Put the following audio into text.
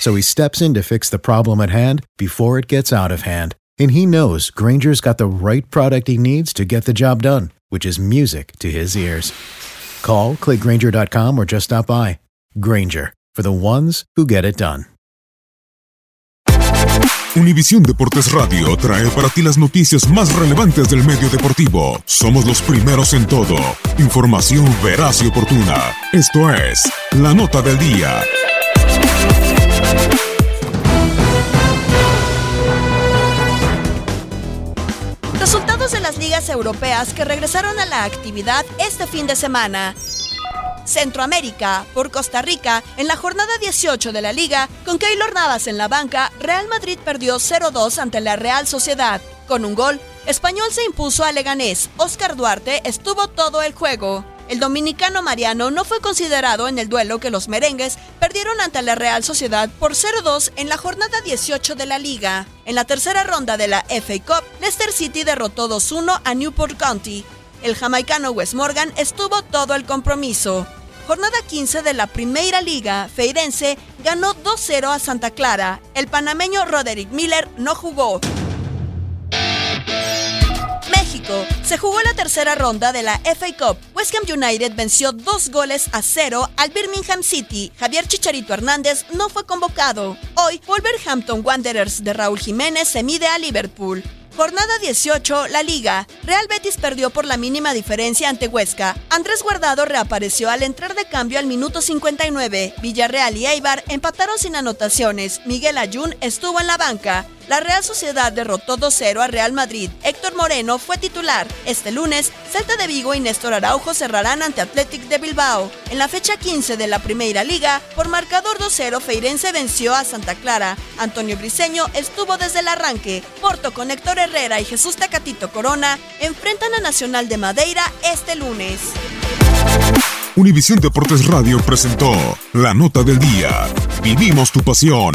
So he steps in to fix the problem at hand before it gets out of hand. And he knows Granger's got the right product he needs to get the job done, which is music to his ears. Call, clickgranger.com, or just stop by. Granger, for the ones who get it done. Univisión Deportes Radio trae para ti las noticias más relevantes del medio deportivo. Somos los primeros en todo. Información veraz y oportuna. Esto es La Nota del Día. Resultados de las ligas europeas que regresaron a la actividad este fin de semana. Centroamérica, por Costa Rica, en la jornada 18 de la liga, con Keylor Navas en la banca, Real Madrid perdió 0-2 ante la Real Sociedad. Con un gol, Español se impuso a Leganés. Oscar Duarte estuvo todo el juego. El dominicano Mariano no fue considerado en el duelo que los merengues perdieron ante la Real Sociedad por 0-2 en la jornada 18 de la liga. En la tercera ronda de la FA Cup, Leicester City derrotó 2-1 a Newport County. El jamaicano Wes Morgan estuvo todo el compromiso. Jornada 15 de la Primera Liga, Feirense ganó 2-0 a Santa Clara. El panameño Roderick Miller no jugó. Se jugó la tercera ronda de la FA Cup. West Ham United venció dos goles a cero al Birmingham City. Javier Chicharito Hernández no fue convocado. Hoy, Wolverhampton Wanderers de Raúl Jiménez se mide a Liverpool. Jornada 18, la Liga. Real Betis perdió por la mínima diferencia ante Huesca. Andrés Guardado reapareció al entrar de cambio al minuto 59. Villarreal y Eibar empataron sin anotaciones. Miguel Ayun estuvo en la banca. La Real Sociedad derrotó 2-0 a Real Madrid. Héctor Moreno fue titular. Este lunes, Celta de Vigo y Néstor Araujo cerrarán ante Athletic de Bilbao. En la fecha 15 de la Primera Liga, por marcador 2-0, Feirense venció a Santa Clara. Antonio Briseño estuvo desde el arranque. Porto con Héctor Herrera y Jesús Tacatito Corona enfrentan a Nacional de Madeira este lunes. Univisión Deportes Radio presentó La Nota del Día. Vivimos tu pasión.